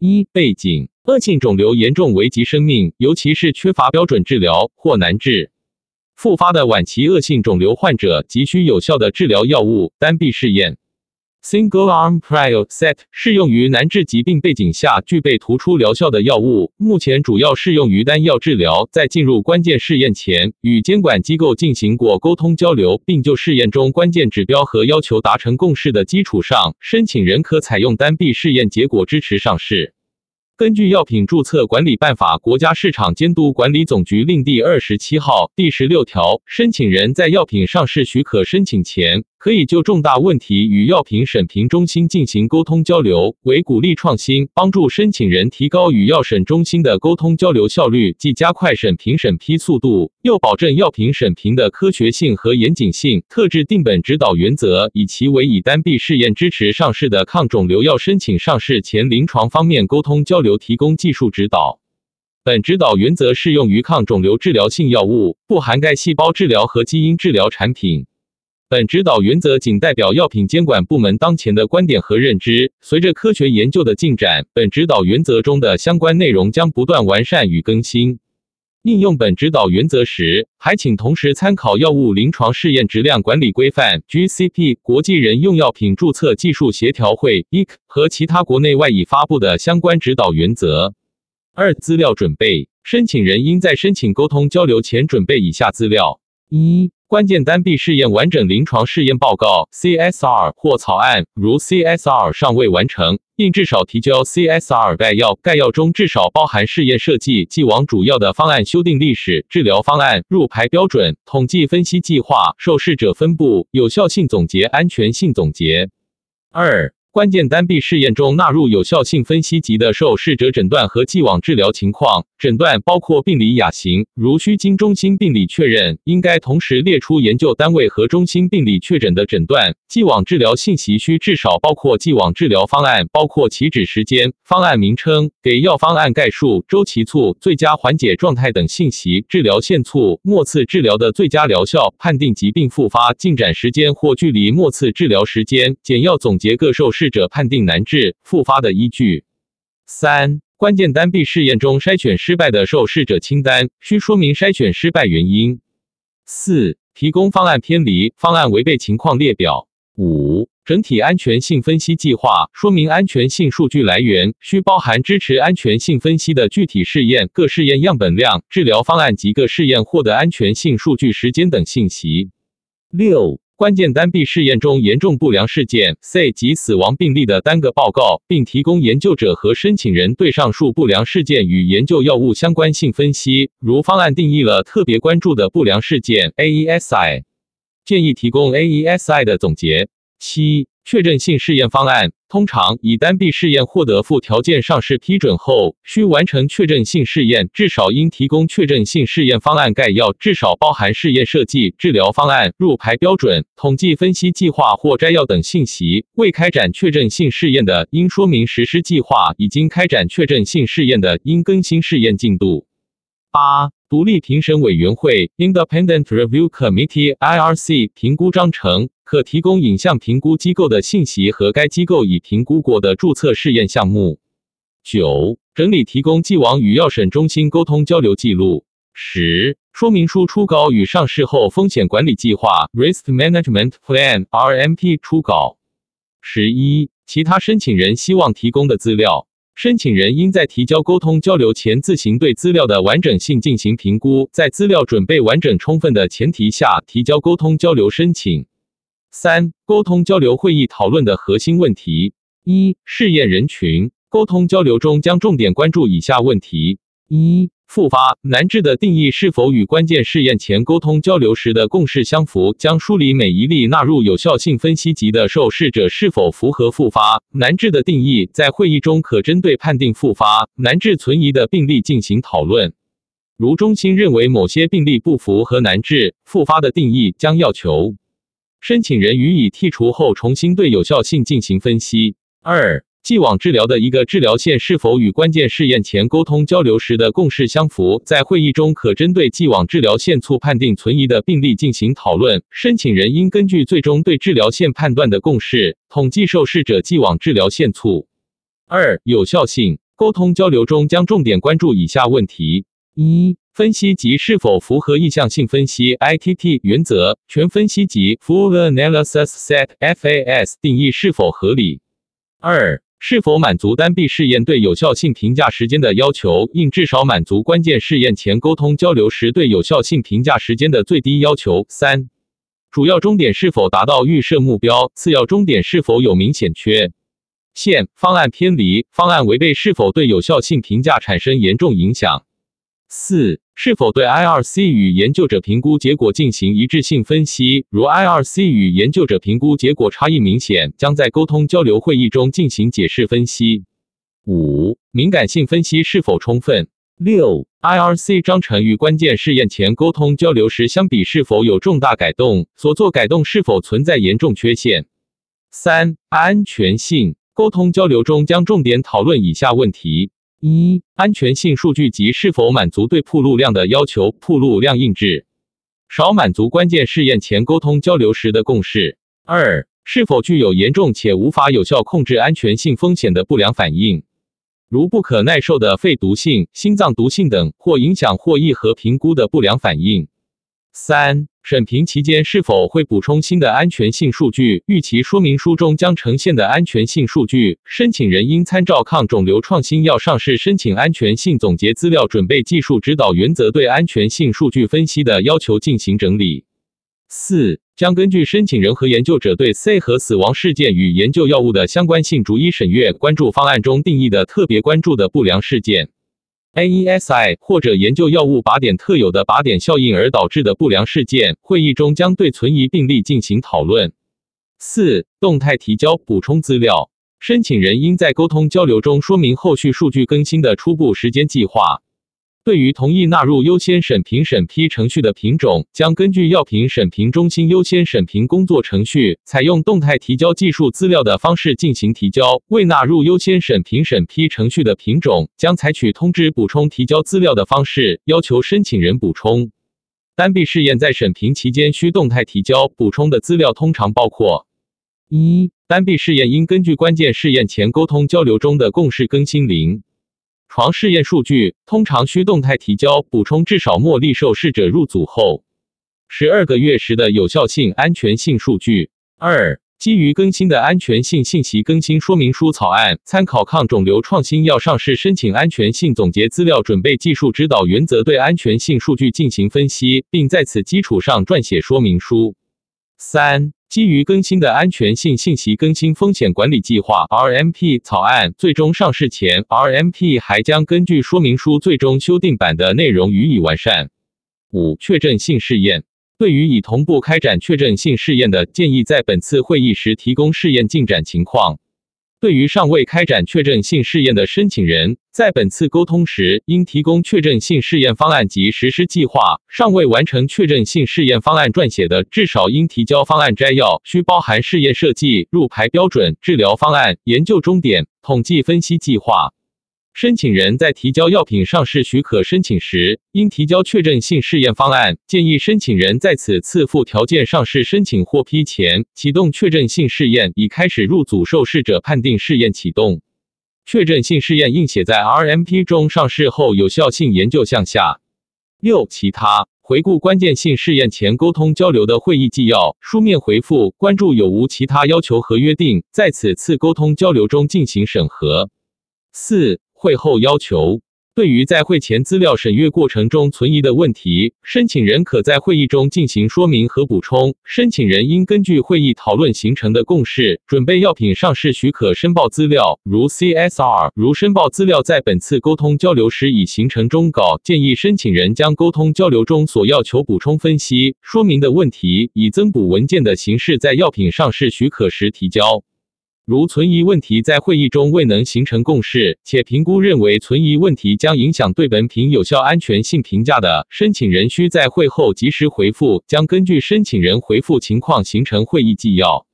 一、背景：恶性肿瘤严重危及生命，尤其是缺乏标准治疗或难治。复发的晚期恶性肿瘤患者急需有效的治疗药物。单臂试验。Single arm prior set 适用于难治疾病背景下具备突出疗效的药物，目前主要适用于单药治疗。在进入关键试验前，与监管机构进行过沟通交流，并就试验中关键指标和要求达成共识的基础上，申请人可采用单臂试验结果支持上市。根据药品注册管理办法国家市场监督管理总局令第二十七号第十六条，申请人在药品上市许可申请前。可以就重大问题与药品审评中心进行沟通交流，为鼓励创新，帮助申请人提高与药审中心的沟通交流效率，既加快审评审批速度，又保证药品审评的科学性和严谨性。特制定本指导原则，以其为以单臂试验支持上市的抗肿瘤药申请上市前临床方面沟通交流提供技术指导。本指导原则适用于抗肿瘤治疗性药物，不涵盖细胞治疗和基因治疗产品。本指导原则仅代表药品监管部门当前的观点和认知。随着科学研究的进展，本指导原则中的相关内容将不断完善与更新。应用本指导原则时，还请同时参考药物临床试验质量管理规范 （GCP）、国际人用药品注册技术协调会 （EC） 和其他国内外已发布的相关指导原则。二、资料准备：申请人应在申请沟通交流前准备以下资料：一。关键单臂试验完整临床试验报告 （CSR） 或草案，如 CSR 尚未完成，应至少提交 CSR 概要。概要中至少包含试验设计、既往主要的方案修订历史、治疗方案、入排标准、统计分析计划、受试者分布、有效性总结、安全性总结。二。关键单臂试验中纳入有效性分析级的受试者诊断和既往治疗情况。诊断包括病理亚型，如需经中心病理确认，应该同时列出研究单位和中心病理确诊的诊断。既往治疗信息需至少包括既往治疗方案，包括起止时间、方案名称、给药方案概述、周期促、最佳缓解状态等信息。治疗限促、末次治疗的最佳疗效、判定疾病复发进展时间或距离末次治疗时间。简要总结各受试者判定难治、复发的依据。三。关键单臂试验中筛选失败的受试者清单，需说明筛选失败原因。四、提供方案偏离、方案违背情况列表。五、整体安全性分析计划，说明安全性数据来源，需包含支持安全性分析的具体试验、各试验样本量、治疗方案及各试验获得安全性数据时间等信息。六。关键单臂试验中严重不良事件 （C 及死亡病例）的单个报告，并提供研究者和申请人对上述不良事件与研究药物相关性分析。如方案定义了特别关注的不良事件 （AESI），建议提供 AESI 的总结。七。确认性试验方案通常以单臂试验获得附条件上市批准后，需完成确认性试验，至少应提供确认性试验方案概要，至少包含试验设计、治疗方案、入排标准、统计分析计划或摘要等信息。未开展确认性试验的，应说明实施计划；已经开展确认性试验的，应更新试验进度。八、独立评审委员会 （Independent Review Committee，IRC） 评估章程。可提供影像评估机构的信息和该机构已评估过的注册试验项目。九、整理提供既往与药审中心沟通交流记录。十、说明书初稿与上市后风险管理计划 （Risk Management Plan，RMP） 初稿。十一、其他申请人希望提供的资料。申请人应在提交沟通交流前自行对资料的完整性进行评估，在资料准备完整充分的前提下提交沟通交流申请。三、沟通交流会议讨论的核心问题：一、试验人群。沟通交流中将重点关注以下问题：一、复发难治的定义是否与关键试验前沟通交流时的共识相符？将梳理每一例纳入有效性分析级的受试者是否符合复发难治的定义。在会议中可针对判定复发难治存疑的病例进行讨论。如中心认为某些病例不符合难治复发的定义，将要求。申请人予以剔除后，重新对有效性进行分析。二、既往治疗的一个治疗线是否与关键试验前沟通交流时的共识相符？在会议中，可针对既往治疗线促判定存疑的病例进行讨论。申请人应根据最终对治疗线判断的共识，统计受试者既往治疗线促。二、有效性。沟通交流中将重点关注以下问题：一、分析及是否符合意向性分析 （ITT） 原则；全分析及 （Full Analysis Set）FAS 定义是否合理；二、是否满足单臂试验对有效性评价时间的要求，应至少满足关键试验前沟通交流时对有效性评价时间的最低要求；三、主要终点是否达到预设目标，次要终点是否有明显缺陷、方案偏离、方案违背是否对有效性评价产生严重影响；四。是否对 IRC 与研究者评估结果进行一致性分析？如 IRC 与研究者评估结果差异明显，将在沟通交流会议中进行解释分析。五、敏感性分析是否充分？六、IRC 章程与关键试验前沟通交流时相比是否有重大改动？所做改动是否存在严重缺陷？三、安全性沟通交流中将重点讨论以下问题。一、安全性数据集是否满足对铺路量的要求？铺路量印制少满足关键试验前沟通交流时的共识。二、是否具有严重且无法有效控制安全性风险的不良反应，如不可耐受的肺毒性、心脏毒性等，或影响获议和评估的不良反应。三。审评期间是否会补充新的安全性数据？预期说明书中将呈现的安全性数据，申请人应参照抗肿瘤创新药上市申请安全性总结资料准备技术指导原则对安全性数据分析的要求进行整理。四、将根据申请人和研究者对 C 和死亡事件与研究药物的相关性逐一审阅，关注方案中定义的特别关注的不良事件。AESI 或者研究药物靶点特有的靶点效应而导致的不良事件，会议中将对存疑病例进行讨论。四、动态提交补充资料，申请人应在沟通交流中说明后续数据更新的初步时间计划。对于同意纳入优先审评审批程序的品种，将根据药品审评中心优先审评工作程序，采用动态提交技术资料的方式进行提交；未纳入优先审评审批程序的品种，将采取通知补充提交资料的方式，要求申请人补充。单臂试验在审评期间需动态提交补充的资料，通常包括：一、单臂试验应根据关键试验前沟通交流中的共识更新零。床试验数据通常需动态提交补充，至少茉莉受试者入组后十二个月时的有效性、安全性数据。二、基于更新的安全性信息更新说明书草案，参考抗肿瘤创新药上市申请安全性总结资料准备技术指导原则，对安全性数据进行分析，并在此基础上撰写说明书。三。基于更新的安全性信息更新风险管理计划 （RMP） 草案最终上市前，RMP 还将根据说明书最终修订版的内容予以完善。五、确证性试验对于已同步开展确证性试验的，建议在本次会议时提供试验进展情况。对于尚未开展确证性试验的申请人，在本次沟通时，应提供确证性试验方案及实施计划。尚未完成确证性试验方案撰写的，至少应提交方案摘要，需包含试验设计、入排标准、治疗方案、研究终点、统计分析计划。申请人在提交药品上市许可申请时，应提交确证性试验方案。建议申请人在此次附条件上市申请获批前，启动确证性试验，已开始入组受试者判定试验启动。确证性试验应写在 RMP 中。上市后有效性研究项下。六、其他回顾关键性试验前沟通交流的会议纪要，书面回复，关注有无其他要求和约定，在此次沟通交流中进行审核。四。会后要求，对于在会前资料审阅过程中存疑的问题，申请人可在会议中进行说明和补充。申请人应根据会议讨论形成的共识，准备药品上市许可申报资料，如 CSR。如申报资料在本次沟通交流时已形成终稿，建议申请人将沟通交流中所要求补充分析说明的问题，以增补文件的形式在药品上市许可时提交。如存疑问题在会议中未能形成共识，且评估认为存疑问题将影响对本品有效安全性评价的，申请人需在会后及时回复，将根据申请人回复情况形成会议纪要。